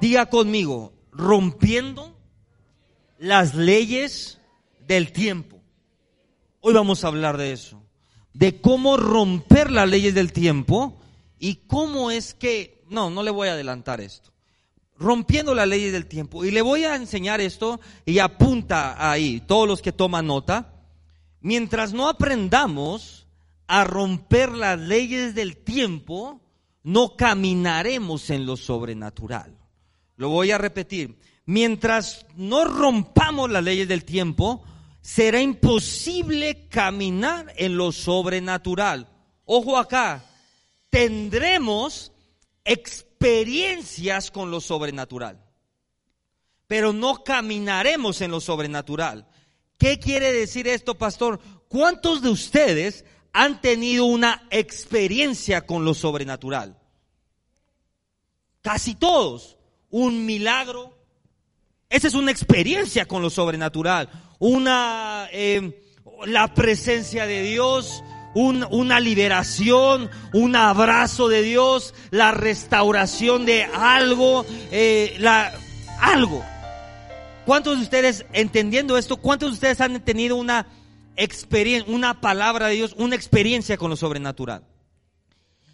Diga conmigo, rompiendo las leyes del tiempo. Hoy vamos a hablar de eso, de cómo romper las leyes del tiempo y cómo es que, no, no le voy a adelantar esto, rompiendo las leyes del tiempo. Y le voy a enseñar esto y apunta ahí, todos los que toman nota, mientras no aprendamos a romper las leyes del tiempo, no caminaremos en lo sobrenatural. Lo voy a repetir. Mientras no rompamos las leyes del tiempo, será imposible caminar en lo sobrenatural. Ojo acá, tendremos experiencias con lo sobrenatural, pero no caminaremos en lo sobrenatural. ¿Qué quiere decir esto, pastor? ¿Cuántos de ustedes han tenido una experiencia con lo sobrenatural? Casi todos un milagro. Esa es una experiencia con lo sobrenatural, una eh, la presencia de Dios, una liberación, un abrazo de Dios, la restauración de algo, eh, la, algo. ¿Cuántos de ustedes, entendiendo esto, cuántos de ustedes han tenido una experiencia, una palabra de Dios, una experiencia con lo sobrenatural?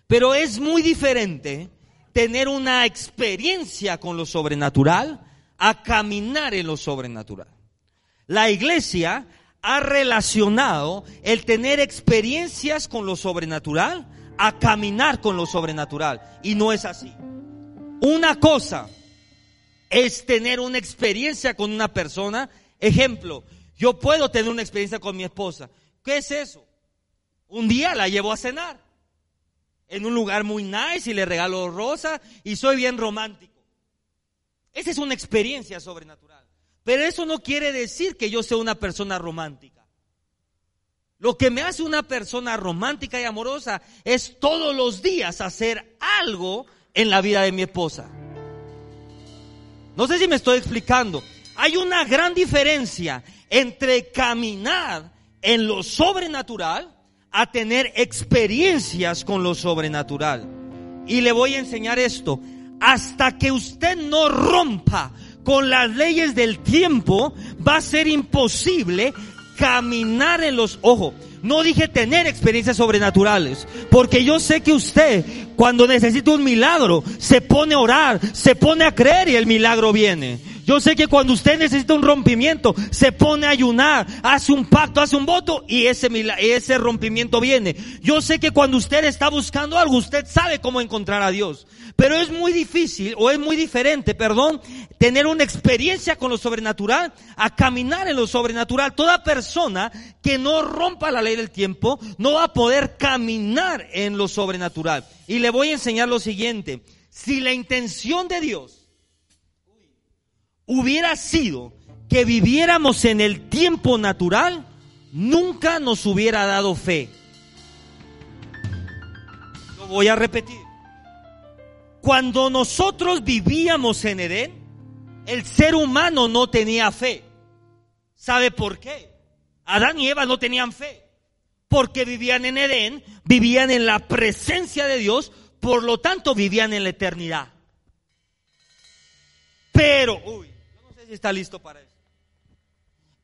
Pero es muy diferente tener una experiencia con lo sobrenatural a caminar en lo sobrenatural. La iglesia ha relacionado el tener experiencias con lo sobrenatural a caminar con lo sobrenatural. Y no es así. Una cosa es tener una experiencia con una persona. Ejemplo, yo puedo tener una experiencia con mi esposa. ¿Qué es eso? Un día la llevo a cenar en un lugar muy nice y le regalo rosa y soy bien romántico. Esa es una experiencia sobrenatural. Pero eso no quiere decir que yo sea una persona romántica. Lo que me hace una persona romántica y amorosa es todos los días hacer algo en la vida de mi esposa. No sé si me estoy explicando. Hay una gran diferencia entre caminar en lo sobrenatural a tener experiencias con lo sobrenatural. Y le voy a enseñar esto. Hasta que usted no rompa con las leyes del tiempo, va a ser imposible caminar en los ojos. No dije tener experiencias sobrenaturales, porque yo sé que usted cuando necesita un milagro se pone a orar, se pone a creer y el milagro viene. Yo sé que cuando usted necesita un rompimiento, se pone a ayunar, hace un pacto, hace un voto y ese, ese rompimiento viene. Yo sé que cuando usted está buscando algo, usted sabe cómo encontrar a Dios. Pero es muy difícil, o es muy diferente, perdón, tener una experiencia con lo sobrenatural a caminar en lo sobrenatural. Toda persona que no rompa la ley del tiempo no va a poder caminar en lo sobrenatural. Y le voy a enseñar lo siguiente. Si la intención de Dios hubiera sido que viviéramos en el tiempo natural, nunca nos hubiera dado fe. Lo voy a repetir. Cuando nosotros vivíamos en Edén, el ser humano no tenía fe. ¿Sabe por qué? Adán y Eva no tenían fe. Porque vivían en Edén, vivían en la presencia de Dios, por lo tanto vivían en la eternidad. Pero, uy, está listo para eso.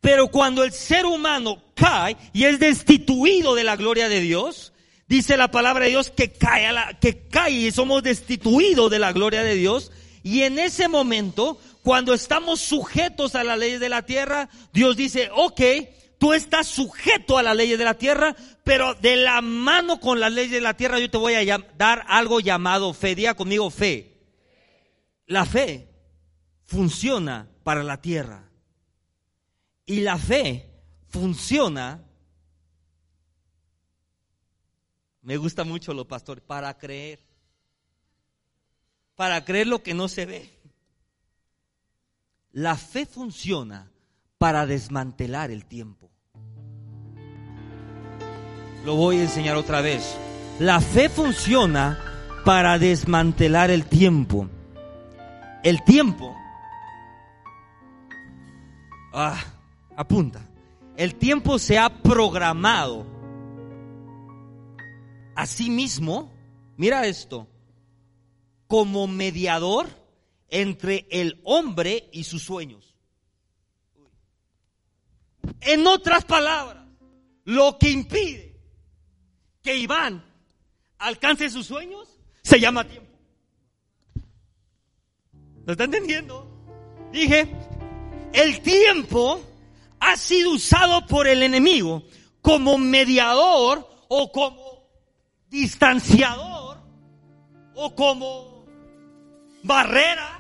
Pero cuando el ser humano cae y es destituido de la gloria de Dios, dice la palabra de Dios que cae, a la, que cae y somos destituidos de la gloria de Dios. Y en ese momento, cuando estamos sujetos a la ley de la tierra, Dios dice, ok, tú estás sujeto a la ley de la tierra, pero de la mano con la ley de la tierra yo te voy a dar algo llamado fe. Diga conmigo fe. La fe funciona para la tierra. Y la fe funciona Me gusta mucho los pastores, para creer. Para creer lo que no se ve. La fe funciona para desmantelar el tiempo. Lo voy a enseñar otra vez. La fe funciona para desmantelar el tiempo. El tiempo. Ah, apunta. El tiempo se ha programado. Asimismo, mira esto, como mediador entre el hombre y sus sueños. En otras palabras, lo que impide que Iván alcance sus sueños se llama tiempo. ¿Lo está entendiendo? Dije, el tiempo ha sido usado por el enemigo como mediador o como distanciador o como barrera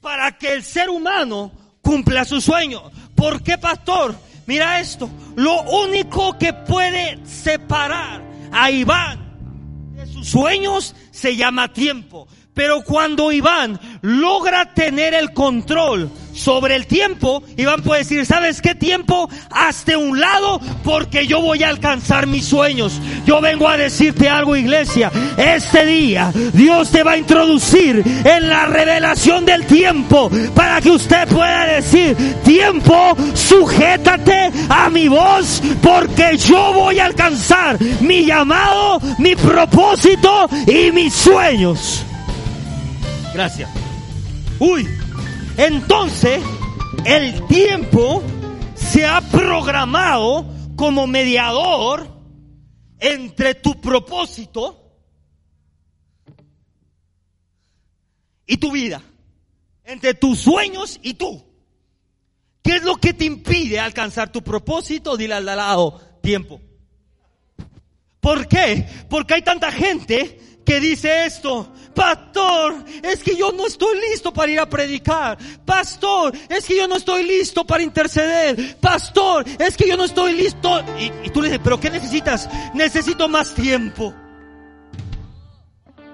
para que el ser humano cumpla su sueño. ¿Por qué, pastor? Mira esto, lo único que puede separar a Iván de sus sueños se llama tiempo. Pero cuando Iván logra tener el control sobre el tiempo, Iván puede decir, ¿sabes qué tiempo? Hazte un lado porque yo voy a alcanzar mis sueños. Yo vengo a decirte algo, iglesia. Este día Dios te va a introducir en la revelación del tiempo para que usted pueda decir, tiempo, sujétate a mi voz porque yo voy a alcanzar mi llamado, mi propósito y mis sueños. Gracias. Uy, entonces el tiempo se ha programado como mediador entre tu propósito y tu vida, entre tus sueños y tú. ¿Qué es lo que te impide alcanzar tu propósito? Dile al lado, tiempo. ¿Por qué? Porque hay tanta gente que dice esto, pastor, es que yo no estoy listo para ir a predicar, pastor, es que yo no estoy listo para interceder, pastor, es que yo no estoy listo. Y, tú le dices, pero ¿qué necesitas? Necesito más tiempo.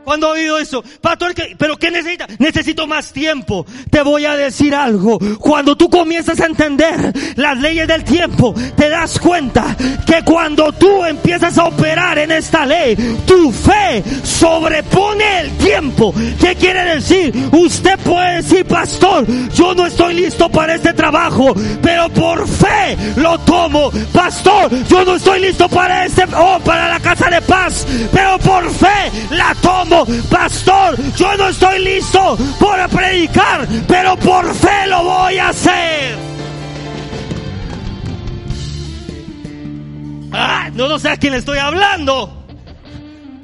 ¿Cuándo ha oído eso? Pastor, ¿pero qué necesita? Necesito más tiempo. Te voy a decir algo. Cuando tú comienzas a entender las leyes del tiempo, te das cuenta que cuando tú empiezas a operar en esta ley, tu fe sobrepone el tiempo. ¿Qué quiere decir? Usted puede decir, pastor, yo no estoy listo para este trabajo, pero por fe lo tomo. Pastor, yo no estoy listo para este, oh, para la casa de paz, pero por fe la tomo pastor, yo no estoy listo para predicar, pero por fe lo voy a hacer. Ah, no, no sé a quién estoy hablando,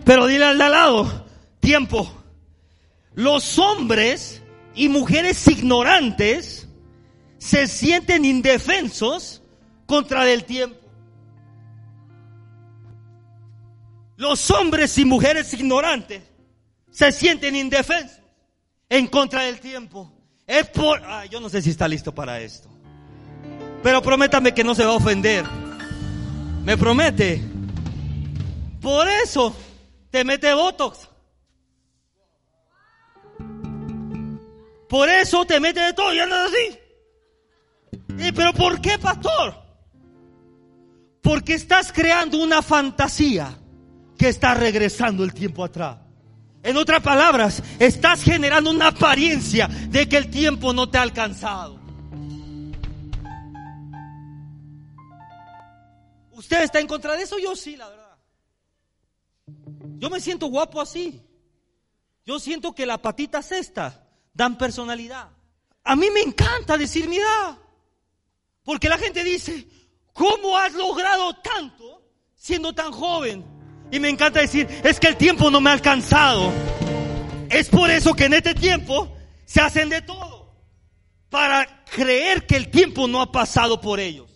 pero dile al de al lado, tiempo. Los hombres y mujeres ignorantes se sienten indefensos contra el tiempo. Los hombres y mujeres ignorantes se sienten indefensos en contra del tiempo. Es por... yo no sé si está listo para esto. Pero prométame que no se va a ofender. Me promete. Por eso te mete Botox. Por eso te mete de todo y andas así. ¿Y pero por qué, pastor? Porque estás creando una fantasía que está regresando el tiempo atrás. En otras palabras, estás generando una apariencia de que el tiempo no te ha alcanzado. ¿Usted está en contra de eso? Yo sí, la verdad. Yo me siento guapo así. Yo siento que la patita cesta dan personalidad. A mí me encanta decir mi edad. Porque la gente dice, ¿cómo has logrado tanto siendo tan joven? Y me encanta decir, es que el tiempo no me ha alcanzado. Es por eso que en este tiempo se hacen de todo. Para creer que el tiempo no ha pasado por ellos.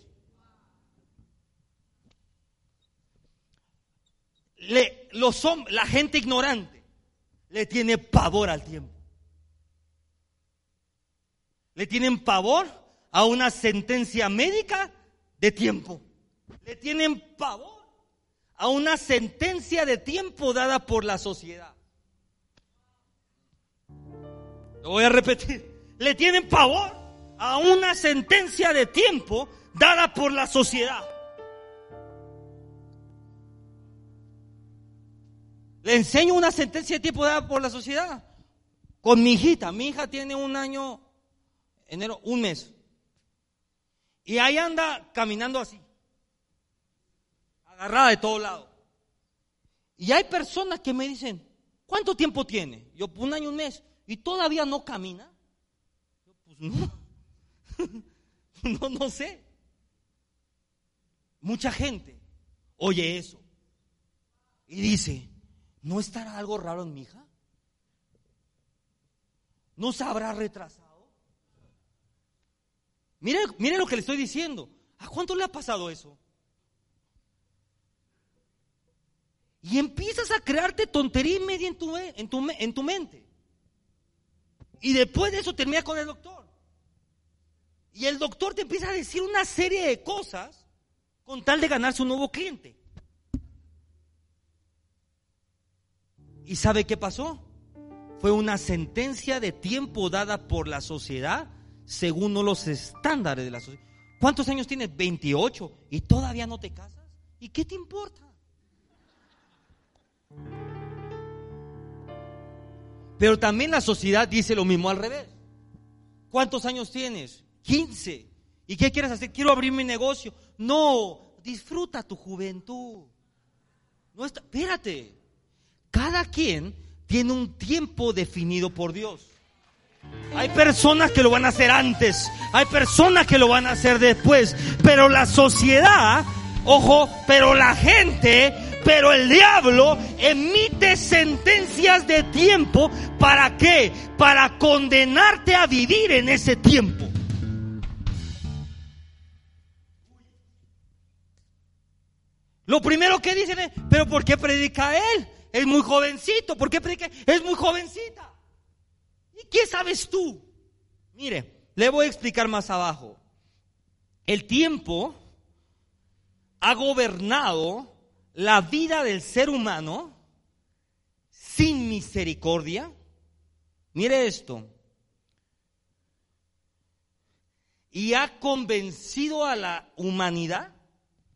Le, los, la gente ignorante le tiene pavor al tiempo. Le tienen pavor a una sentencia médica de tiempo. Le tienen pavor a una sentencia de tiempo dada por la sociedad. Lo voy a repetir. Le tienen pavor a una sentencia de tiempo dada por la sociedad. Le enseño una sentencia de tiempo dada por la sociedad. Con mi hijita. Mi hija tiene un año, enero, un mes. Y ahí anda caminando así. Agarrada de todos lados. Y hay personas que me dicen, ¿cuánto tiempo tiene? Yo, un año, un mes. ¿Y todavía no camina? Yo, pues no. no, no sé. Mucha gente oye eso y dice, ¿no estará algo raro en mi hija? ¿No se habrá retrasado? Mire, mire lo que le estoy diciendo. ¿A cuánto le ha pasado eso? Y empiezas a crearte tontería media en tu, en tu, en tu mente. Y después de eso termina con el doctor. Y el doctor te empieza a decir una serie de cosas con tal de ganarse un nuevo cliente. ¿Y sabe qué pasó? Fue una sentencia de tiempo dada por la sociedad según los estándares de la sociedad. ¿Cuántos años tienes? 28 y todavía no te casas. ¿Y qué te importa? Pero también la sociedad dice lo mismo al revés. ¿Cuántos años tienes? 15. ¿Y qué quieres hacer? Quiero abrir mi negocio. No, disfruta tu juventud. No está, espérate. Cada quien tiene un tiempo definido por Dios. Hay personas que lo van a hacer antes, hay personas que lo van a hacer después, pero la sociedad, ojo, pero la gente, pero el diablo emite sentencias de tiempo, ¿para qué? Para condenarte a vivir en ese tiempo. Lo primero que dicen es, pero ¿por qué predica él? Es muy jovencito. ¿Por qué predica? Es muy jovencita. ¿Y qué sabes tú? Mire, le voy a explicar más abajo. El tiempo ha gobernado la vida del ser humano sin misericordia. Mire esto. Y ha convencido a la humanidad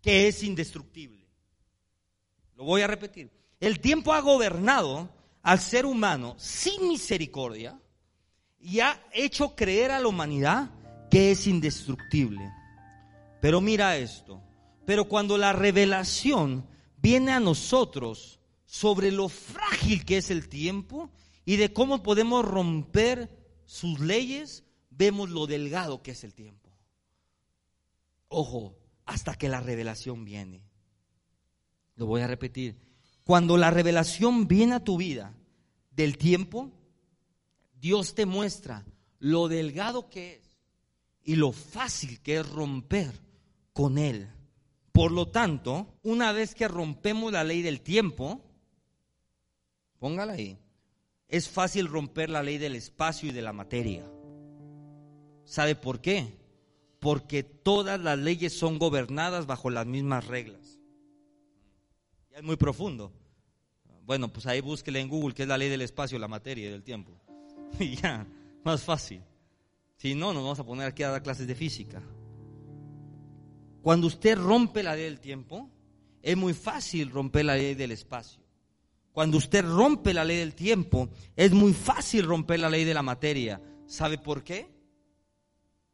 que es indestructible. Lo voy a repetir. El tiempo ha gobernado al ser humano sin misericordia y ha hecho creer a la humanidad que es indestructible. Pero mira esto. Pero cuando la revelación viene a nosotros sobre lo frágil que es el tiempo y de cómo podemos romper sus leyes, vemos lo delgado que es el tiempo. Ojo, hasta que la revelación viene. Lo voy a repetir. Cuando la revelación viene a tu vida del tiempo, Dios te muestra lo delgado que es y lo fácil que es romper con Él. Por lo tanto, una vez que rompemos la ley del tiempo, póngala ahí, es fácil romper la ley del espacio y de la materia. ¿Sabe por qué? Porque todas las leyes son gobernadas bajo las mismas reglas es muy profundo. Bueno, pues ahí búsquele en Google qué es la ley del espacio, la materia y del tiempo. Y ya, más fácil. Si no, nos vamos a poner aquí a dar clases de física. Cuando usted rompe la ley del tiempo, es muy fácil romper la ley del espacio. Cuando usted rompe la ley del tiempo, es muy fácil romper la ley de la materia. ¿Sabe por qué?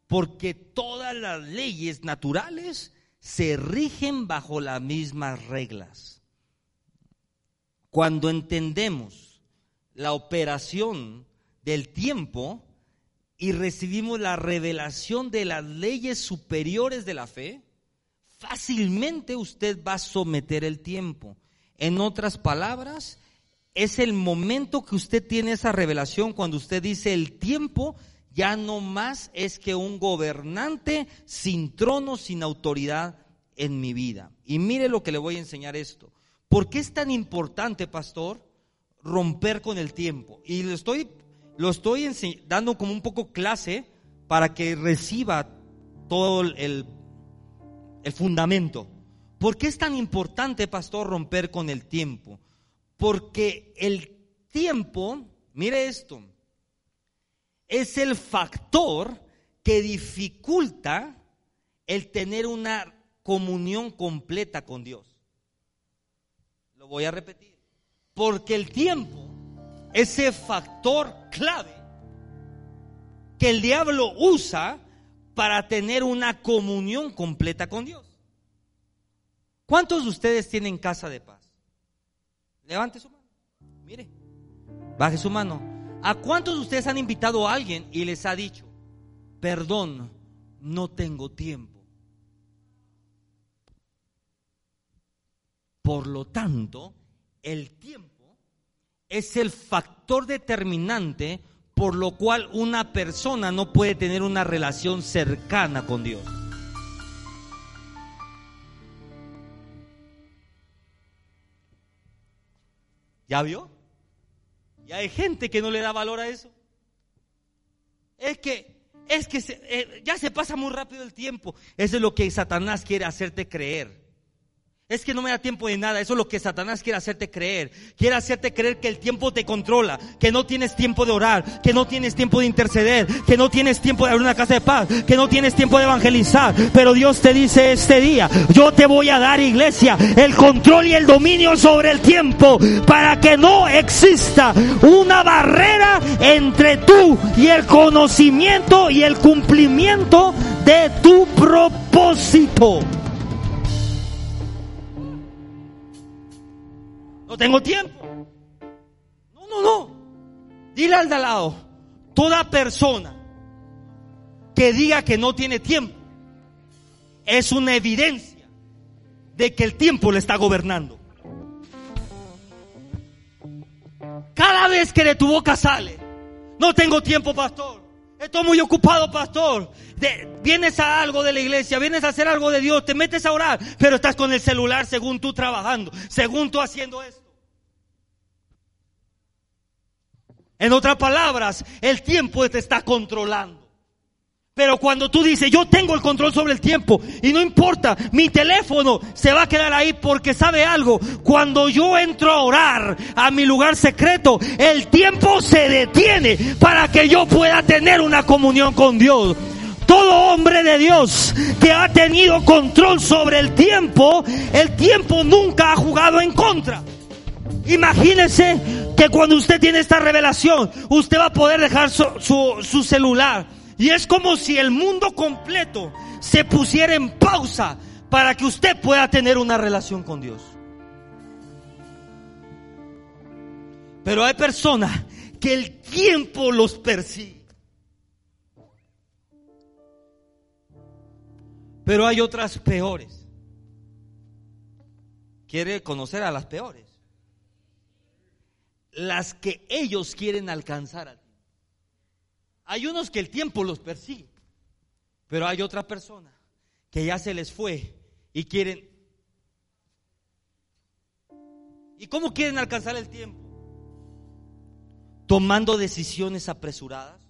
Porque todas las leyes naturales se rigen bajo las mismas reglas. Cuando entendemos la operación del tiempo y recibimos la revelación de las leyes superiores de la fe, fácilmente usted va a someter el tiempo. En otras palabras, es el momento que usted tiene esa revelación cuando usted dice el tiempo ya no más es que un gobernante sin trono, sin autoridad en mi vida. Y mire lo que le voy a enseñar esto. ¿Por qué es tan importante, pastor, romper con el tiempo? Y lo estoy, estoy dando como un poco clase para que reciba todo el, el fundamento. ¿Por qué es tan importante, pastor, romper con el tiempo? Porque el tiempo, mire esto, es el factor que dificulta el tener una comunión completa con Dios. Lo voy a repetir. Porque el tiempo, ese factor clave que el diablo usa para tener una comunión completa con Dios. ¿Cuántos de ustedes tienen casa de paz? Levante su mano. Mire, baje su mano. ¿A cuántos de ustedes han invitado a alguien y les ha dicho, perdón, no tengo tiempo? Por lo tanto, el tiempo es el factor determinante por lo cual una persona no puede tener una relación cercana con Dios. ¿Ya vio? Y hay gente que no le da valor a eso. Es que, es que eh, ya se pasa muy rápido el tiempo. Eso es lo que Satanás quiere hacerte creer. Es que no me da tiempo de nada. Eso es lo que Satanás quiere hacerte creer. Quiere hacerte creer que el tiempo te controla, que no tienes tiempo de orar, que no tienes tiempo de interceder, que no tienes tiempo de abrir una casa de paz, que no tienes tiempo de evangelizar. Pero Dios te dice este día, yo te voy a dar iglesia, el control y el dominio sobre el tiempo para que no exista una barrera entre tú y el conocimiento y el cumplimiento de tu propósito. No tengo tiempo. No, no, no. Dile al de lado, toda persona que diga que no tiene tiempo es una evidencia de que el tiempo le está gobernando. Cada vez que de tu boca sale, no tengo tiempo, pastor. Estoy muy ocupado, pastor. vienes a algo de la iglesia, vienes a hacer algo de Dios, te metes a orar, pero estás con el celular según tú trabajando, según tú haciendo esto. En otras palabras, el tiempo te está controlando. Pero cuando tú dices, yo tengo el control sobre el tiempo y no importa, mi teléfono se va a quedar ahí porque sabe algo, cuando yo entro a orar a mi lugar secreto, el tiempo se detiene para que yo pueda tener una comunión con Dios. Todo hombre de Dios que ha tenido control sobre el tiempo, el tiempo nunca ha jugado en contra. Imagínese que cuando usted tiene esta revelación, usted va a poder dejar su, celular. Y es como si el mundo completo se pusiera en pausa para que usted pueda tener una relación con Dios. Pero hay personas que el tiempo los persigue. Pero hay otras peores. ¿Quiere conocer a las peores? Las que ellos quieren alcanzar a ti. Hay unos que el tiempo los persigue, pero hay otra persona que ya se les fue y quieren... ¿Y cómo quieren alcanzar el tiempo? Tomando decisiones apresuradas.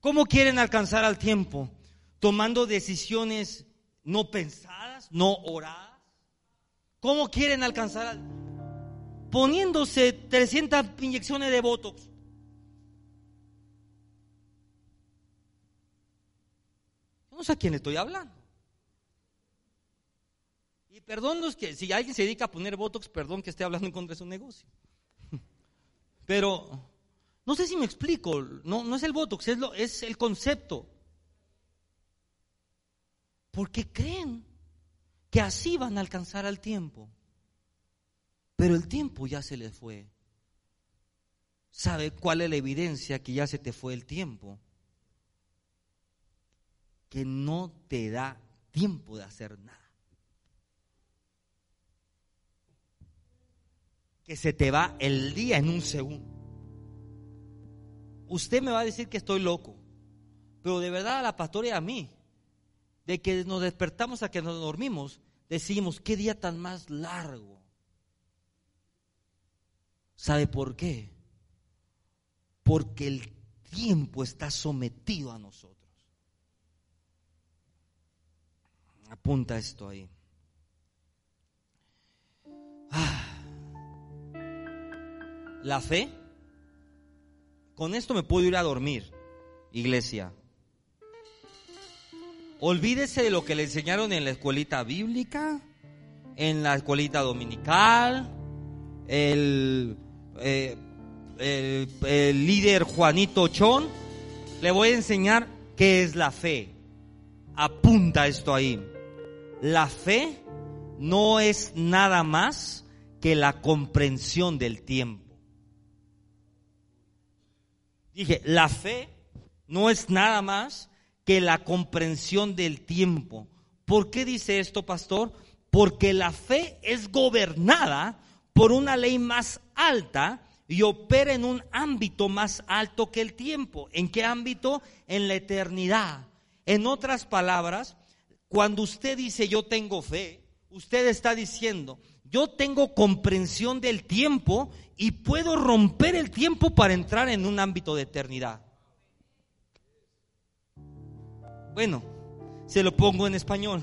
¿Cómo quieren alcanzar al tiempo? Tomando decisiones no pensadas, no oradas. ¿Cómo quieren alcanzar al tiempo? Poniéndose 300 inyecciones de Botox. No sé a quién le estoy hablando. Y perdón los que, si alguien se dedica a poner Botox, perdón que esté hablando en contra de su negocio. Pero no sé si me explico, no, no es el Botox, es, lo, es el concepto. Porque creen que así van a alcanzar al tiempo. Pero el tiempo ya se le fue. ¿Sabe cuál es la evidencia que ya se te fue el tiempo? Que no te da tiempo de hacer nada. Que se te va el día en un segundo. Usted me va a decir que estoy loco, pero de verdad a la pastora y a mí, de que nos despertamos a que nos dormimos, decimos, qué día tan más largo. ¿Sabe por qué? Porque el tiempo está sometido a nosotros. Apunta esto ahí. Ah. La fe. Con esto me puedo ir a dormir, iglesia. Olvídese de lo que le enseñaron en la escuelita bíblica, en la escuelita dominical, el, eh, el, el líder Juanito Chón. Le voy a enseñar qué es la fe. Apunta esto ahí. La fe no es nada más que la comprensión del tiempo. Dije, la fe no es nada más que la comprensión del tiempo. ¿Por qué dice esto, pastor? Porque la fe es gobernada por una ley más alta y opera en un ámbito más alto que el tiempo. ¿En qué ámbito? En la eternidad. En otras palabras, cuando usted dice yo tengo fe, usted está diciendo, yo tengo comprensión del tiempo y puedo romper el tiempo para entrar en un ámbito de eternidad. Bueno, se lo pongo en español.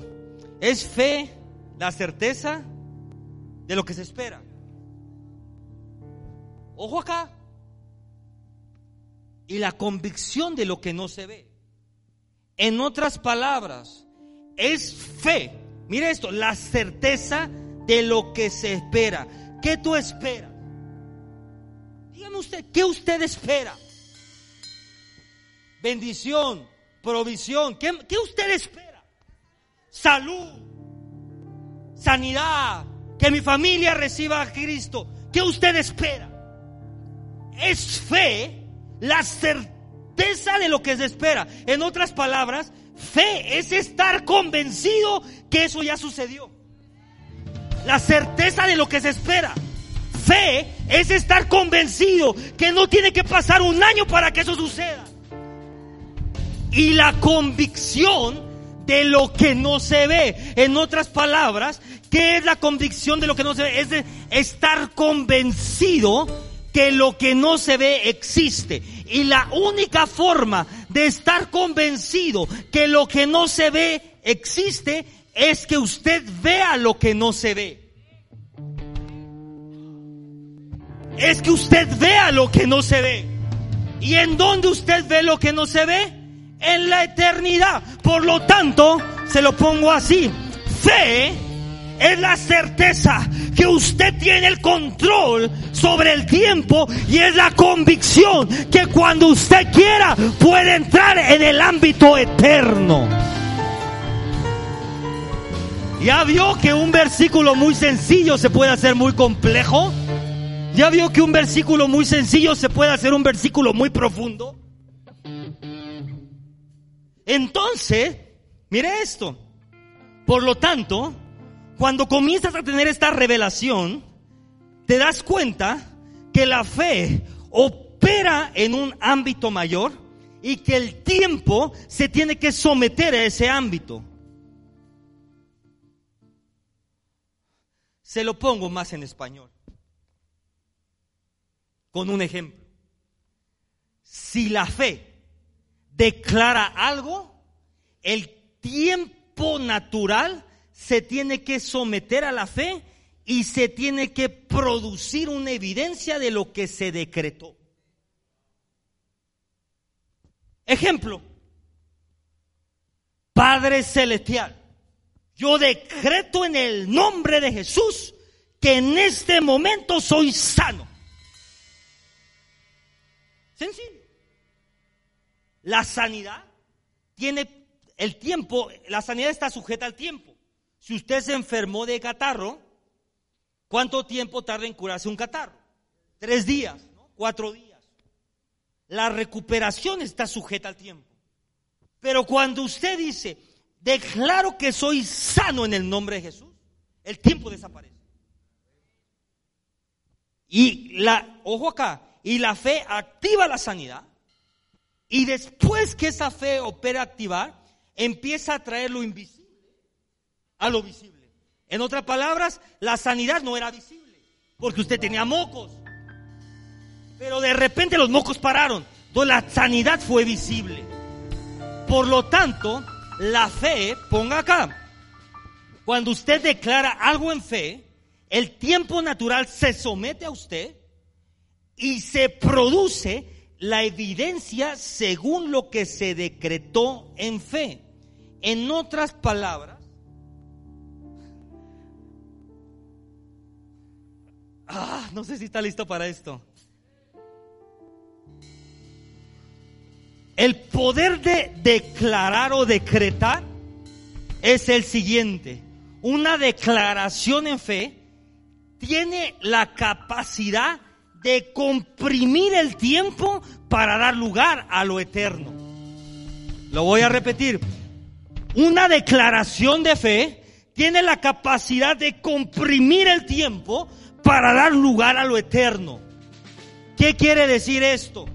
Es fe la certeza de lo que se espera. Ojo acá. Y la convicción de lo que no se ve. En otras palabras, es fe. Mire esto, la certeza de lo que se espera. ¿Qué tú esperas? Dígame usted, ¿qué usted espera? Bendición, provisión. ¿Qué, qué usted espera? Salud, sanidad, que mi familia reciba a Cristo. ¿Qué usted espera? Es fe la certeza de lo que se espera. En otras palabras, fe es estar convencido que eso ya sucedió. La certeza de lo que se espera. Fe es estar convencido que no tiene que pasar un año para que eso suceda. Y la convicción de lo que no se ve. En otras palabras, ¿qué es la convicción de lo que no se ve? Es de estar convencido que lo que no se ve existe. Y la única forma de estar convencido que lo que no se ve existe es que usted vea lo que no se ve. Es que usted vea lo que no se ve. ¿Y en dónde usted ve lo que no se ve? En la eternidad. Por lo tanto, se lo pongo así. Fe es la certeza que usted tiene el control sobre el tiempo y es la convicción que cuando usted quiera puede entrar en el ámbito eterno. ¿Ya vio que un versículo muy sencillo se puede hacer muy complejo? ¿Ya vio que un versículo muy sencillo se puede hacer un versículo muy profundo? Entonces, mire esto. Por lo tanto, cuando comienzas a tener esta revelación, te das cuenta que la fe opera en un ámbito mayor y que el tiempo se tiene que someter a ese ámbito. Se lo pongo más en español. Con un ejemplo. Si la fe declara algo, el tiempo natural se tiene que someter a la fe y se tiene que producir una evidencia de lo que se decretó. Ejemplo, Padre Celestial, yo decreto en el nombre de Jesús que en este momento soy sano. Sencillo. La sanidad tiene el tiempo, la sanidad está sujeta al tiempo. Si usted se enfermó de catarro, ¿cuánto tiempo tarda en curarse un catarro? Tres días, cuatro días. La recuperación está sujeta al tiempo. Pero cuando usted dice, declaro que soy sano en el nombre de Jesús, el tiempo desaparece. Y la, ojo acá, y la fe activa la sanidad. Y después que esa fe opera activar, empieza a traer lo invisible a lo visible. En otras palabras, la sanidad no era visible, porque usted tenía mocos. Pero de repente los mocos pararon. Entonces la sanidad fue visible. Por lo tanto, la fe, ponga acá, Cuando usted declara algo en fe, el tiempo natural se somete a usted y se produce la evidencia según lo que se decretó en fe. En otras palabras, ah, no sé si está listo para esto. El poder de declarar o decretar es el siguiente. Una declaración en fe tiene la capacidad de comprimir el tiempo para dar lugar a lo eterno. Lo voy a repetir. Una declaración de fe tiene la capacidad de comprimir el tiempo para dar lugar a lo eterno. ¿Qué quiere decir esto?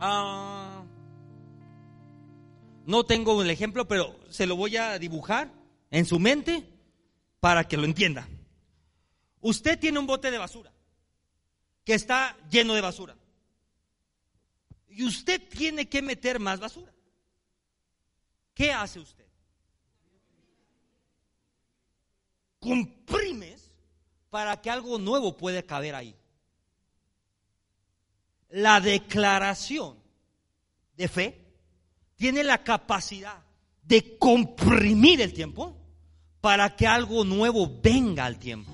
Ah, no tengo el ejemplo, pero se lo voy a dibujar en su mente para que lo entienda. Usted tiene un bote de basura que está lleno de basura. Y usted tiene que meter más basura. ¿Qué hace usted? Comprimes para que algo nuevo pueda caber ahí. La declaración de fe tiene la capacidad de comprimir el tiempo para que algo nuevo venga al tiempo.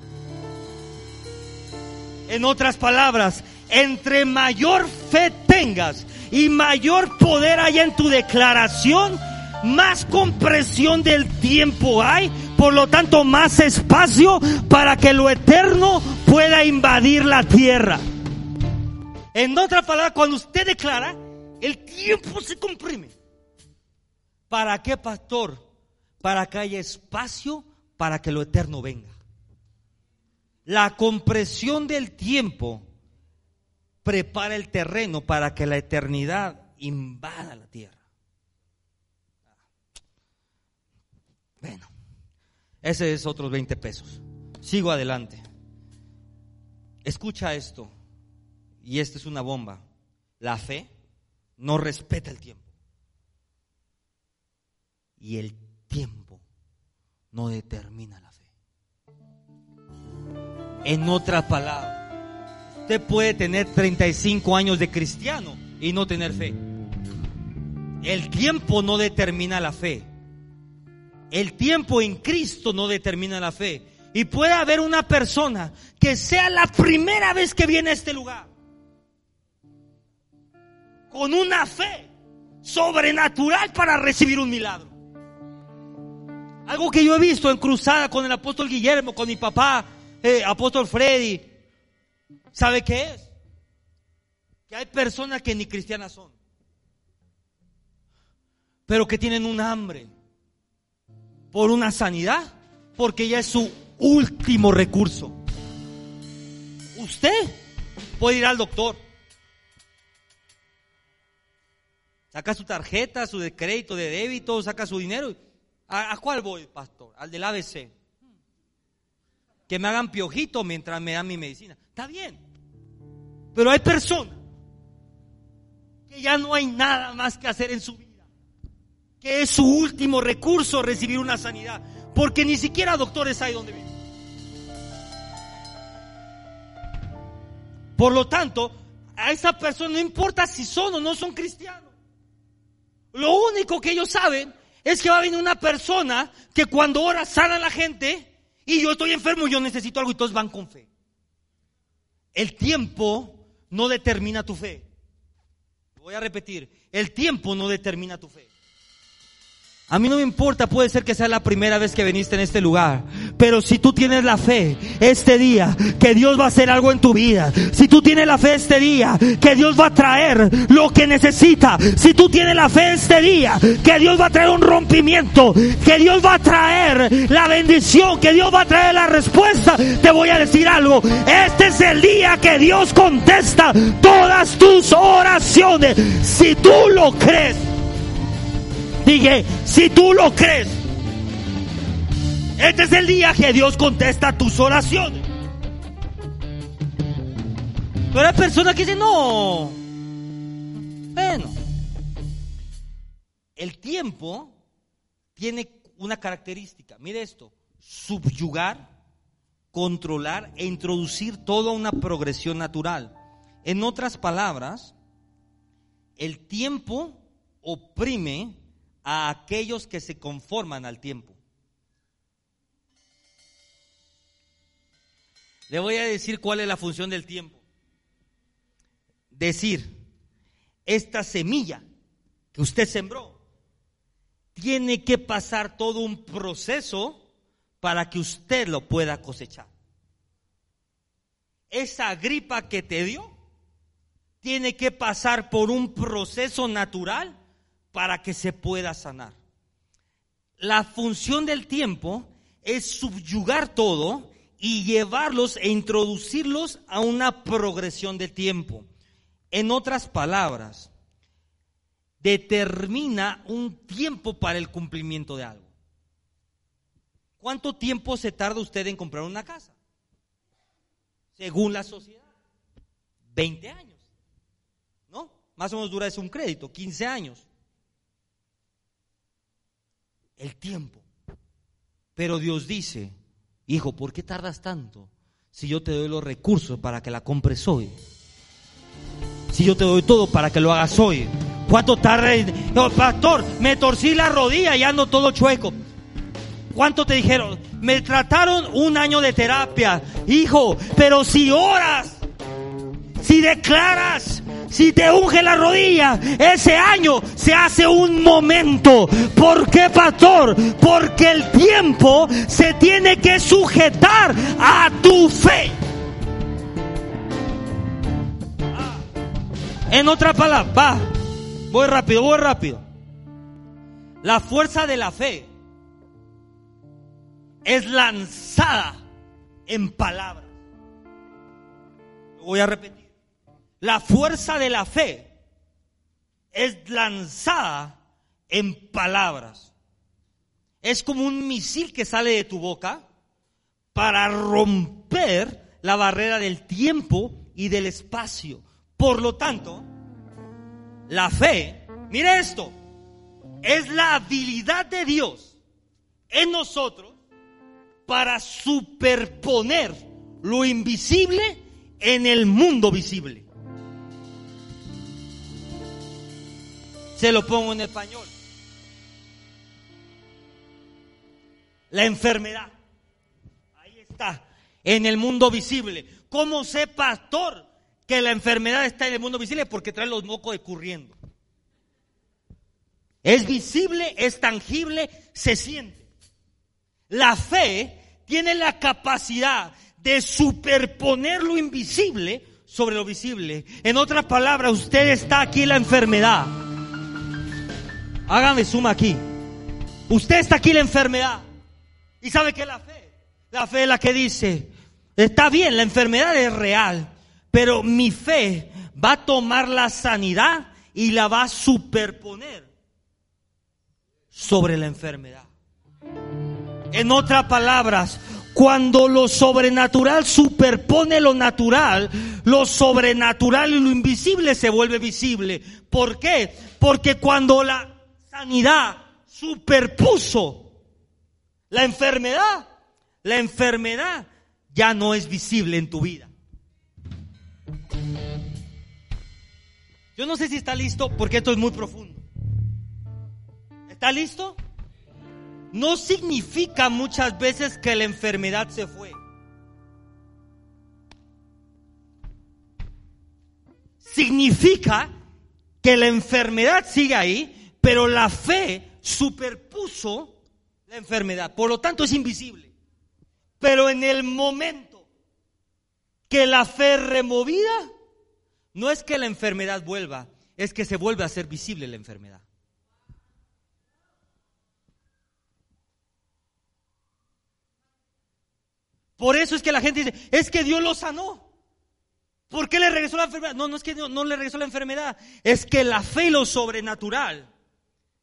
En otras palabras, entre mayor fe tengas y mayor poder haya en tu declaración, más compresión del tiempo hay, por lo tanto más espacio para que lo eterno pueda invadir la tierra. En otras palabras, cuando usted declara, el tiempo se comprime. ¿Para qué, pastor? Para que haya espacio para que lo eterno venga. La compresión del tiempo prepara el terreno para que la eternidad invada la tierra. Bueno, ese es otros 20 pesos. Sigo adelante. Escucha esto, y esta es una bomba. La fe no respeta el tiempo. Y el tiempo no determina la fe. En otras palabras, usted puede tener 35 años de cristiano y no tener fe. El tiempo no determina la fe. El tiempo en Cristo no determina la fe. Y puede haber una persona que sea la primera vez que viene a este lugar con una fe sobrenatural para recibir un milagro. Algo que yo he visto en cruzada con el apóstol Guillermo, con mi papá, eh, apóstol Freddy. ¿Sabe qué es? Que hay personas que ni cristianas son, pero que tienen un hambre por una sanidad, porque ya es su último recurso. Usted puede ir al doctor Saca su tarjeta, su de crédito, de débito, saca su dinero. ¿A, cuál voy, pastor? Al del ABC. Que me hagan piojito mientras me dan mi medicina. Está bien. Pero hay personas que ya no hay nada más que hacer en su vida. Que es su último recurso recibir una sanidad. Porque ni siquiera doctores hay donde vivir. Por lo tanto, a esa persona no importa si son o no son cristianos. Lo único que ellos saben es que va a venir una persona que cuando ora sana a la gente y yo estoy enfermo, yo necesito algo y todos van con fe. El tiempo no determina tu fe. Voy a repetir, el tiempo no determina tu fe. A mí no me importa, puede ser que sea la primera vez que viniste en este lugar. Pero si tú tienes la fe este día, que Dios va a hacer algo en tu vida. Si tú tienes la fe este día, que Dios va a traer lo que necesita. Si tú tienes la fe este día, que Dios va a traer un rompimiento. Que Dios va a traer la bendición. Que Dios va a traer la respuesta. Te voy a decir algo. Este es el día que Dios contesta todas tus oraciones. Si tú lo crees. Dije, si tú lo crees, este es el día que Dios contesta tus oraciones. Pero hay personas que dicen, no. Bueno, el tiempo tiene una característica. Mire esto, subyugar, controlar e introducir toda una progresión natural. En otras palabras, el tiempo oprime a aquellos que se conforman al tiempo. Le voy a decir cuál es la función del tiempo. Decir, esta semilla que usted sembró tiene que pasar todo un proceso para que usted lo pueda cosechar. Esa gripa que te dio tiene que pasar por un proceso natural para que se pueda sanar. La función del tiempo es subyugar todo y llevarlos e introducirlos a una progresión de tiempo. En otras palabras, determina un tiempo para el cumplimiento de algo. ¿Cuánto tiempo se tarda usted en comprar una casa? Según la sociedad. 20 años. ¿No? Más o menos dura eso un crédito, 15 años. El tiempo. Pero Dios dice, hijo, ¿por qué tardas tanto si yo te doy los recursos para que la compres hoy? Si yo te doy todo para que lo hagas hoy. ¿Cuánto tarda? No, pastor, me torcí la rodilla y ando todo chueco. ¿Cuánto te dijeron? Me trataron un año de terapia. Hijo, pero si oras, si declaras, si te unge la rodilla, ese año se hace un momento. ¿Por qué, pastor? Porque el tiempo se tiene que sujetar a tu fe. Ah. En otra palabra, va, voy rápido, voy rápido. La fuerza de la fe es lanzada en palabras. voy a repetir. La fuerza de la fe es lanzada en palabras. Es como un misil que sale de tu boca para romper la barrera del tiempo y del espacio. Por lo tanto, la fe, mire esto, es la habilidad de Dios en nosotros para superponer lo invisible en el mundo visible. Se lo pongo en español. La enfermedad. Ahí está, en el mundo visible. ¿Cómo sé, pastor, que la enfermedad está en el mundo visible? Porque trae los mocos escurriendo. Es visible, es tangible, se siente. La fe tiene la capacidad de superponer lo invisible sobre lo visible. En otras palabras, usted está aquí en la enfermedad. Hágame suma aquí. Usted está aquí la enfermedad. ¿Y sabe qué es la fe? La fe es la que dice, está bien, la enfermedad es real, pero mi fe va a tomar la sanidad y la va a superponer sobre la enfermedad. En otras palabras, cuando lo sobrenatural superpone lo natural, lo sobrenatural y lo invisible se vuelve visible. ¿Por qué? Porque cuando la sanidad superpuso la enfermedad, la enfermedad ya no es visible en tu vida. Yo no sé si está listo porque esto es muy profundo. ¿Está listo? no significa muchas veces que la enfermedad se fue. Significa que la enfermedad sigue ahí, pero la fe superpuso la enfermedad. Por lo tanto es invisible. Pero en el momento que la fe removida, no es que la enfermedad vuelva, es que se vuelve a ser visible la enfermedad. Por eso es que la gente dice, es que Dios lo sanó. ¿Por qué le regresó la enfermedad? No, no es que Dios no le regresó la enfermedad. Es que la fe y lo sobrenatural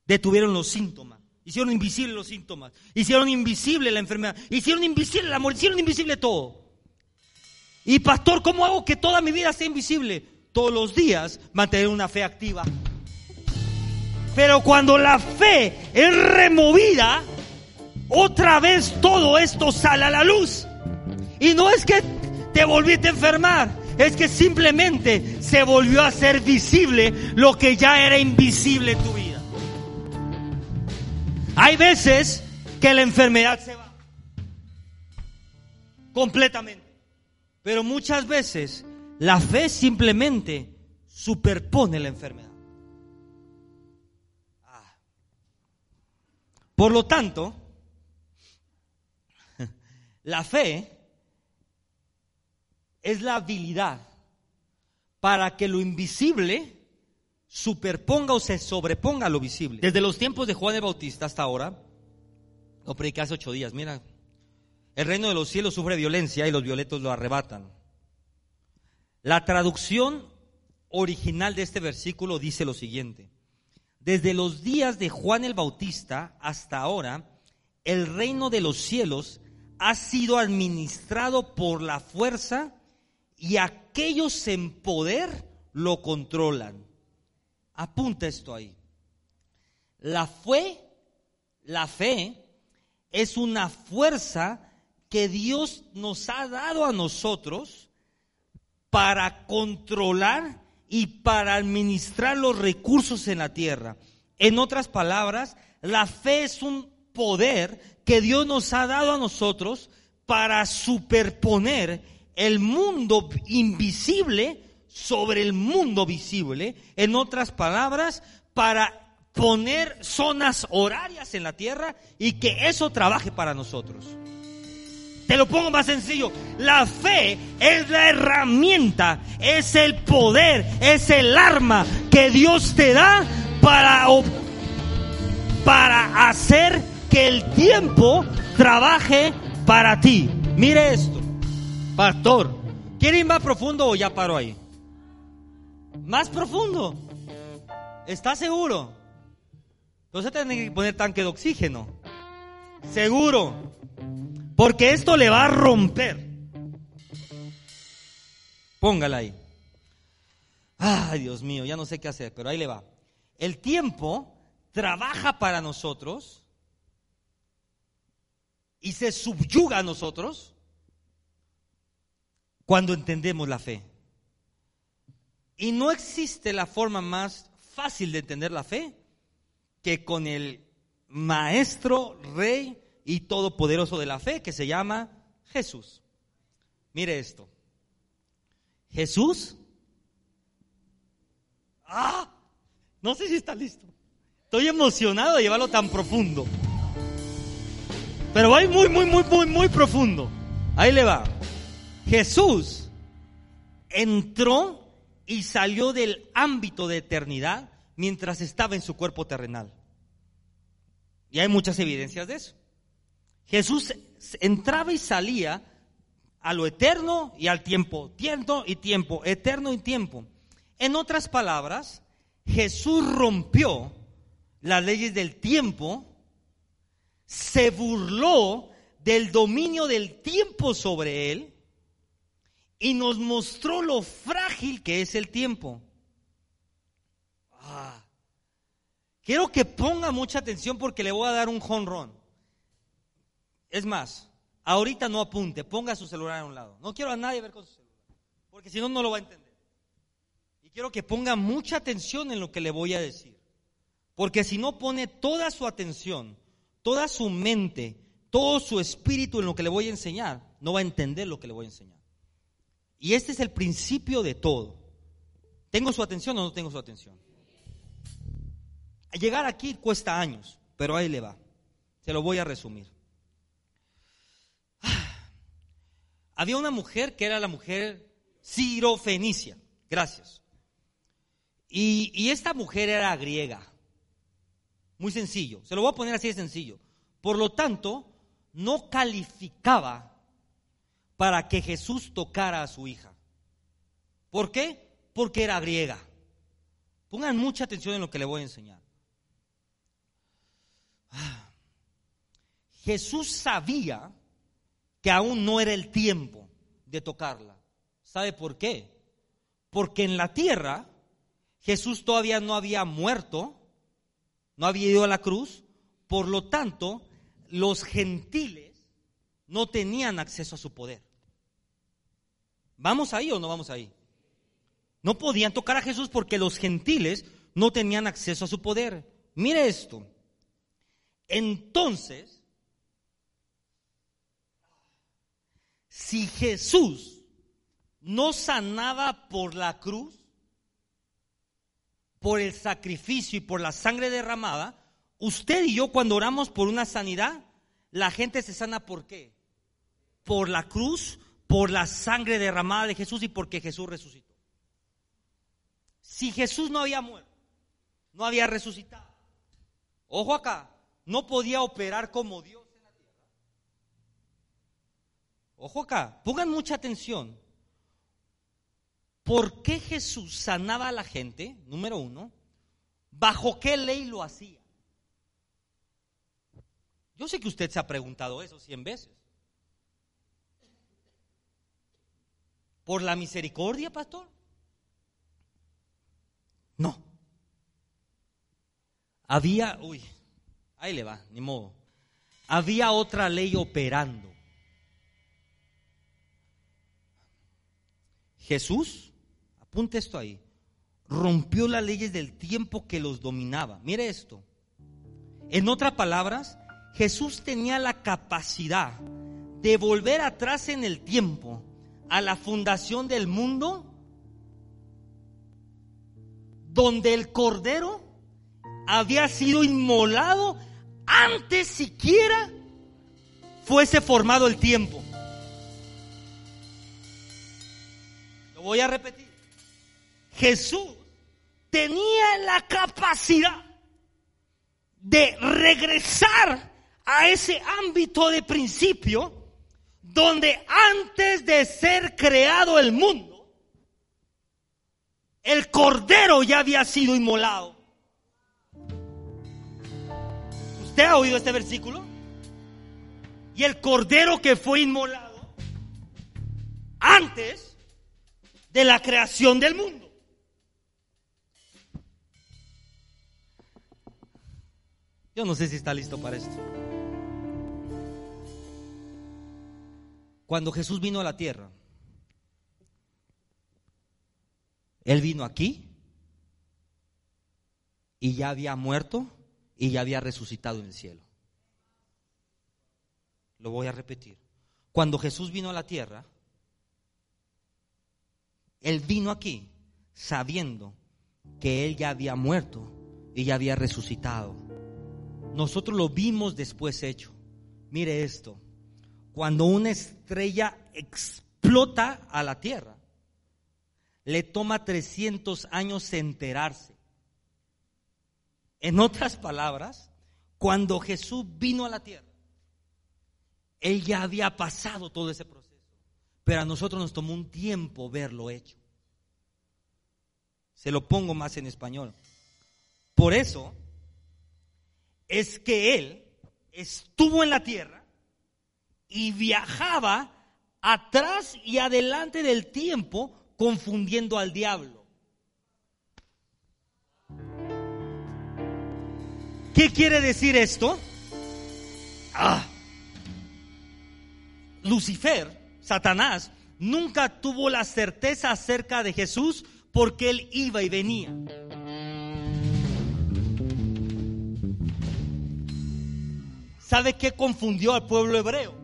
detuvieron los síntomas. Hicieron invisible los síntomas. Hicieron invisible la enfermedad. Hicieron invisible el amor. Hicieron invisible todo. Y pastor, ¿cómo hago que toda mi vida sea invisible? Todos los días mantener una fe activa. Pero cuando la fe es removida, otra vez todo esto sale a la luz. Y no es que te volviste a enfermar, es que simplemente se volvió a ser visible lo que ya era invisible en tu vida. Hay veces que la enfermedad se va completamente, pero muchas veces la fe simplemente superpone la enfermedad. Ah. Por lo tanto, la fe es la habilidad para que lo invisible superponga o se sobreponga a lo visible. Desde los tiempos de Juan el Bautista hasta ahora, lo prediqué hace ocho días, mira, el reino de los cielos sufre violencia y los violetos lo arrebatan. La traducción original de este versículo dice lo siguiente. Desde los días de Juan el Bautista hasta ahora, el reino de los cielos ha sido administrado por la fuerza y aquellos en poder lo controlan. Apunta esto ahí. La fe, la fe es una fuerza que Dios nos ha dado a nosotros para controlar y para administrar los recursos en la tierra. En otras palabras, la fe es un poder que Dios nos ha dado a nosotros para superponer el mundo invisible sobre el mundo visible. En otras palabras, para poner zonas horarias en la tierra y que eso trabaje para nosotros. Te lo pongo más sencillo. La fe es la herramienta, es el poder, es el arma que Dios te da para, para hacer que el tiempo trabaje para ti. Mire esto, pastor. ¿Quiere ir más profundo o ya paro ahí? Más profundo. ¿Está seguro? Entonces tiene que poner tanque de oxígeno. Seguro. Porque esto le va a romper. Póngala ahí. Ay, Dios mío, ya no sé qué hacer, pero ahí le va. El tiempo trabaja para nosotros y se subyuga a nosotros cuando entendemos la fe. Y no existe la forma más fácil de entender la fe que con el maestro, rey, y todopoderoso de la fe que se llama Jesús. Mire esto. Jesús. Ah, no sé si está listo. Estoy emocionado de llevarlo tan profundo. Pero va muy, muy, muy, muy, muy profundo. Ahí le va. Jesús entró y salió del ámbito de eternidad mientras estaba en su cuerpo terrenal. Y hay muchas evidencias de eso. Jesús entraba y salía a lo eterno y al tiempo, tiempo y tiempo, eterno y tiempo. En otras palabras, Jesús rompió las leyes del tiempo, se burló del dominio del tiempo sobre él y nos mostró lo frágil que es el tiempo. Ah. quiero que ponga mucha atención porque le voy a dar un jonrón. Es más, ahorita no apunte, ponga su celular a un lado. No quiero a nadie ver con su celular, porque si no, no lo va a entender. Y quiero que ponga mucha atención en lo que le voy a decir. Porque si no pone toda su atención, toda su mente, todo su espíritu en lo que le voy a enseñar, no va a entender lo que le voy a enseñar. Y este es el principio de todo. ¿Tengo su atención o no tengo su atención? Llegar aquí cuesta años, pero ahí le va. Se lo voy a resumir. Había una mujer que era la mujer Cirofenicia. Gracias. Y, y, esta mujer era griega. Muy sencillo. Se lo voy a poner así de sencillo. Por lo tanto, no calificaba para que Jesús tocara a su hija. ¿Por qué? Porque era griega. Pongan mucha atención en lo que le voy a enseñar. Ah. Jesús sabía que aún no era el tiempo de tocarla. ¿Sabe por qué? Porque en la tierra Jesús todavía no había muerto, no había ido a la cruz, por lo tanto, los gentiles no tenían acceso a su poder. ¿Vamos ahí o no vamos ahí? No podían tocar a Jesús porque los gentiles no tenían acceso a su poder. Mire esto. Entonces, si Jesús no sanaba por la cruz, por el sacrificio y por la sangre derramada, usted y yo cuando oramos por una sanidad, la gente se sana por qué? Por la cruz, por la sangre derramada de Jesús y porque Jesús resucitó. Si Jesús no había muerto, no había resucitado, ojo acá, no podía operar como Dios en la tierra. Ojo acá, pongan mucha atención. ¿Por qué Jesús sanaba a la gente? Número uno. ¿Bajo qué ley lo hacía? Yo sé que usted se ha preguntado eso cien veces. ¿Por la misericordia, pastor? No. Había, uy, ahí le va, ni modo. Había otra ley operando. Jesús apunte esto ahí, rompió las leyes del tiempo que los dominaba. Mire esto. En otras palabras, Jesús tenía la capacidad de volver atrás en el tiempo a la fundación del mundo, donde el Cordero había sido inmolado antes siquiera fuese formado el tiempo. Lo voy a repetir. Jesús tenía la capacidad de regresar a ese ámbito de principio donde antes de ser creado el mundo, el cordero ya había sido inmolado. ¿Usted ha oído este versículo? Y el cordero que fue inmolado antes de la creación del mundo. Yo no sé si está listo para esto. Cuando Jesús vino a la tierra, Él vino aquí y ya había muerto y ya había resucitado en el cielo. Lo voy a repetir. Cuando Jesús vino a la tierra, Él vino aquí sabiendo que Él ya había muerto y ya había resucitado. Nosotros lo vimos después hecho. Mire esto. Cuando una estrella explota a la Tierra, le toma 300 años enterarse. En otras palabras, cuando Jesús vino a la Tierra, Él ya había pasado todo ese proceso. Pero a nosotros nos tomó un tiempo verlo hecho. Se lo pongo más en español. Por eso, es que él estuvo en la tierra y viajaba atrás y adelante del tiempo confundiendo al diablo. ¿Qué quiere decir esto? Ah, Lucifer, Satanás, nunca tuvo la certeza acerca de Jesús porque él iba y venía. ¿Sabe qué confundió al pueblo hebreo?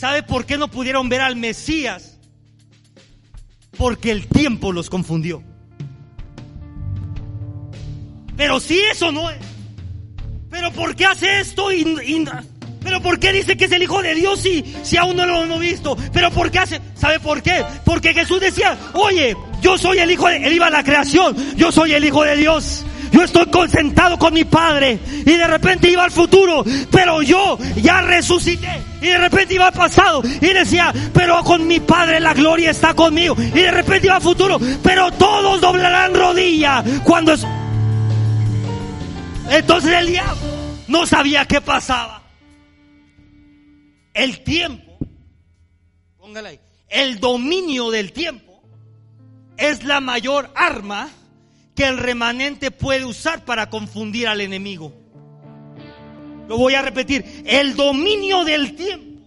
¿Sabe por qué no pudieron ver al Mesías? Porque el tiempo los confundió. Pero si eso no es. Pero ¿por qué hace esto? Y, pero ¿por qué dice que es el Hijo de Dios si, si aún no lo hemos visto? Pero ¿por qué hace? ¿Sabe por qué? Porque Jesús decía, oye, yo soy el Hijo de... Él iba a la creación, yo soy el Hijo de Dios. Yo estoy concentrado con mi padre y de repente iba al futuro, pero yo ya resucité y de repente iba al pasado y decía, pero con mi padre la gloria está conmigo y de repente iba al futuro, pero todos doblarán rodilla cuando es... Entonces el diablo no sabía qué pasaba. El tiempo, póngale ahí, el dominio del tiempo es la mayor arma que el remanente puede usar para confundir al enemigo. Lo voy a repetir, el dominio del tiempo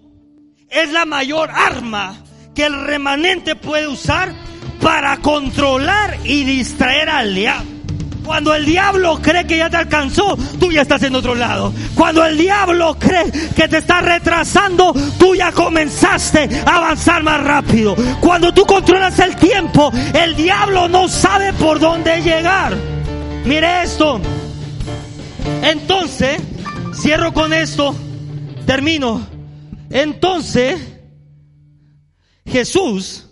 es la mayor arma que el remanente puede usar para controlar y distraer al diablo. Cuando el diablo cree que ya te alcanzó, tú ya estás en otro lado. Cuando el diablo cree que te está retrasando, tú ya comenzaste a avanzar más rápido. Cuando tú controlas el tiempo, el diablo no sabe por dónde llegar. Mire esto. Entonces, cierro con esto, termino. Entonces, Jesús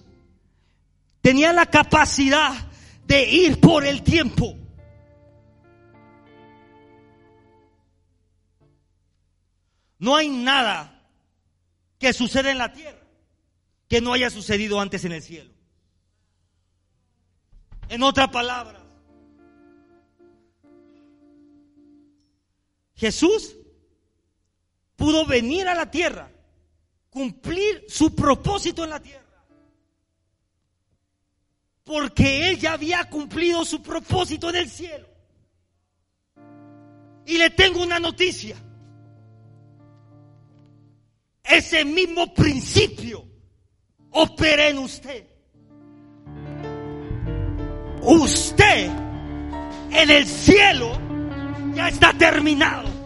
tenía la capacidad de ir por el tiempo. No hay nada que suceda en la tierra que no haya sucedido antes en el cielo. En otras palabras, Jesús pudo venir a la tierra, cumplir su propósito en la tierra, porque Él ya había cumplido su propósito en el cielo. Y le tengo una noticia ese mismo principio opera en usted. Usted en el cielo ya está terminado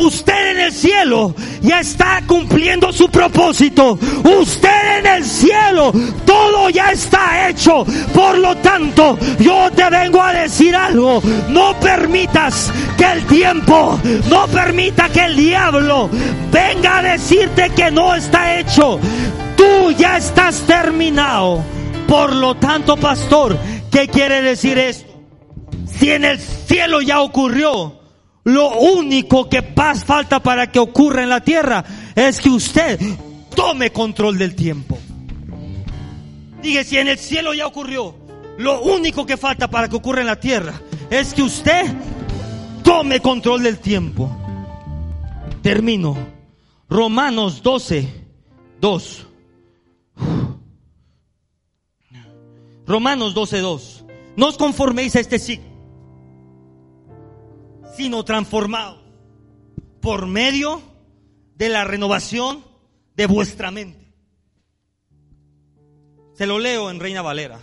usted en el cielo ya está cumpliendo su propósito. Usted en el cielo, todo ya está hecho. Por lo tanto, yo te vengo a decir algo. No permitas que el tiempo, no permita que el diablo venga a decirte que no está hecho. Tú ya estás terminado. Por lo tanto, pastor, ¿qué quiere decir esto? Si en el cielo ya ocurrió, lo único que paz falta para que ocurra en la tierra es que usted tome control del tiempo. Dije, si en el cielo ya ocurrió, lo único que falta para que ocurra en la tierra es que usted tome control del tiempo. Termino. Romanos 12, 2. Romanos 12, 2. No os conforméis a este siglo sino transformado por medio de la renovación de vuestra mente. Se lo leo en Reina Valera.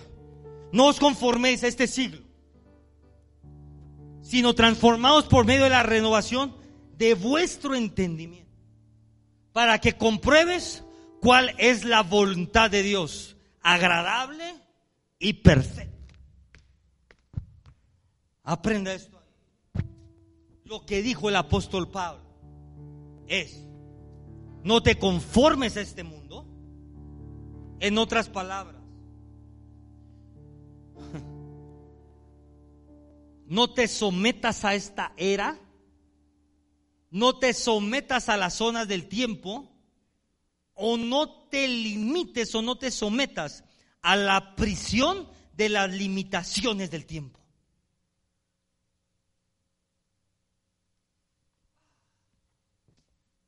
No os conforméis a este siglo, sino transformados por medio de la renovación de vuestro entendimiento, para que compruebes cuál es la voluntad de Dios, agradable y perfecta. Aprenda esto lo que dijo el apóstol Pablo es, no te conformes a este mundo. En otras palabras, no te sometas a esta era, no te sometas a las zonas del tiempo, o no te limites o no te sometas a la prisión de las limitaciones del tiempo.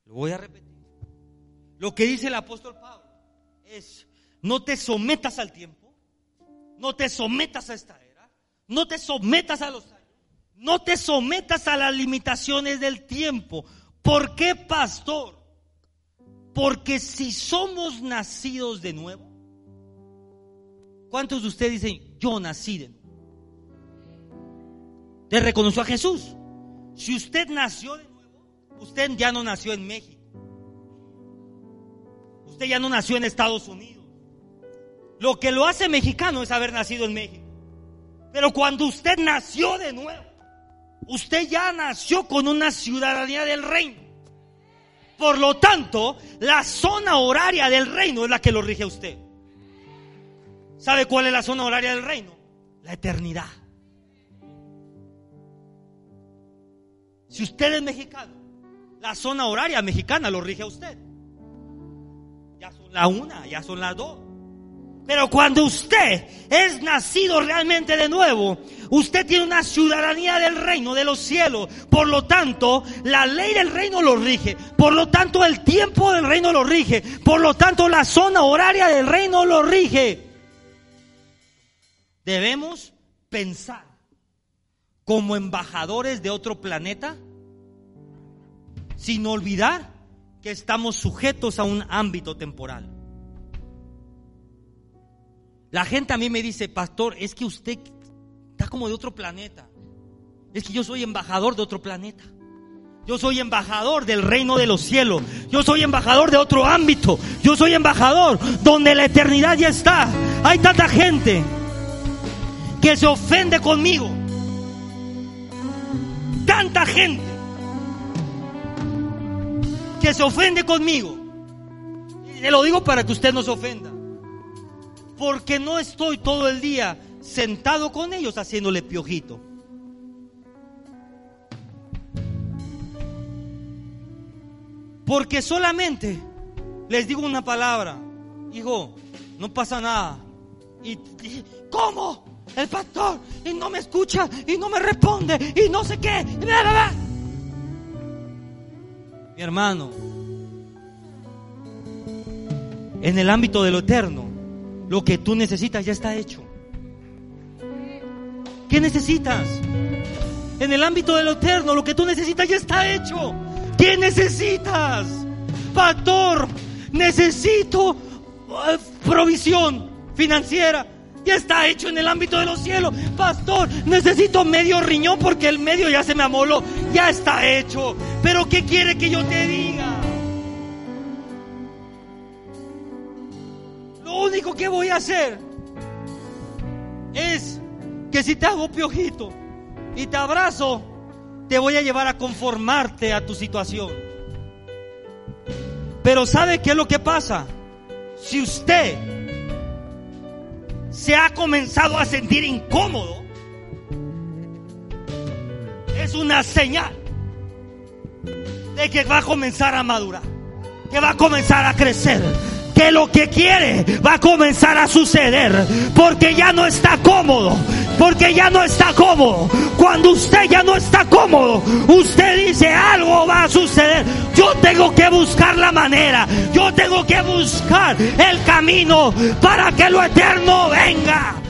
Lo voy a repetir. Lo que dice el apóstol Pablo es, no te sometas al tiempo, no te sometas a esta era, no te sometas a los años, no te sometas a las limitaciones del tiempo. ¿Por qué, pastor? Porque si somos nacidos de nuevo, ¿cuántos de ustedes dicen, yo nací de nuevo? Te reconoció a Jesús. Si usted nació de Usted ya no nació en México. Usted ya no nació en Estados Unidos. Lo que lo hace mexicano es haber nacido en México. Pero cuando usted nació de nuevo, usted ya nació con una ciudadanía del reino. Por lo tanto, la zona horaria del reino es la que lo rige a usted. ¿Sabe cuál es la zona horaria del reino? La eternidad. Si usted es mexicano, la zona horaria mexicana lo rige a usted. Ya son la una, ya son las dos. Pero cuando usted es nacido realmente de nuevo, usted tiene una ciudadanía del reino, de los cielos. Por lo tanto, la ley del reino lo rige. Por lo tanto, el tiempo del reino lo rige. Por lo tanto, la zona horaria del reino lo rige. Debemos pensar como embajadores de otro planeta, sin olvidar que estamos sujetos a un ámbito temporal. La gente a mí me dice, pastor, es que usted está como de otro planeta. Es que yo soy embajador de otro planeta. Yo soy embajador del reino de los cielos. Yo soy embajador de otro ámbito. Yo soy embajador donde la eternidad ya está. Hay tanta gente que se ofende conmigo. Tanta gente que se ofende conmigo. Y le lo digo para que usted no se ofenda. Porque no estoy todo el día sentado con ellos haciéndole piojito. Porque solamente les digo una palabra, hijo, no pasa nada. Y, y- ¿cómo? El pastor y no me escucha y no me responde y no sé qué. y bla, bla, bla. Mi hermano, en el ámbito de lo eterno, lo que tú necesitas ya está hecho. ¿Qué necesitas? En el ámbito de lo eterno, lo que tú necesitas ya está hecho. ¿Qué necesitas? Pastor, necesito eh, provisión financiera. Ya está hecho en el ámbito de los cielos. Pastor, necesito medio riñón porque el medio ya se me amoló. Ya está hecho. Pero ¿qué quiere que yo te diga? Lo único que voy a hacer es que si te hago piojito y te abrazo, te voy a llevar a conformarte a tu situación. Pero ¿sabe qué es lo que pasa? Si usted se ha comenzado a sentir incómodo, es una señal de que va a comenzar a madurar, que va a comenzar a crecer, que lo que quiere va a comenzar a suceder, porque ya no está cómodo, porque ya no está cómodo. Cuando usted ya no está cómodo, usted dice algo va a suceder. Yo tengo que buscar la manera, yo tengo que buscar el camino para que lo eterno venga.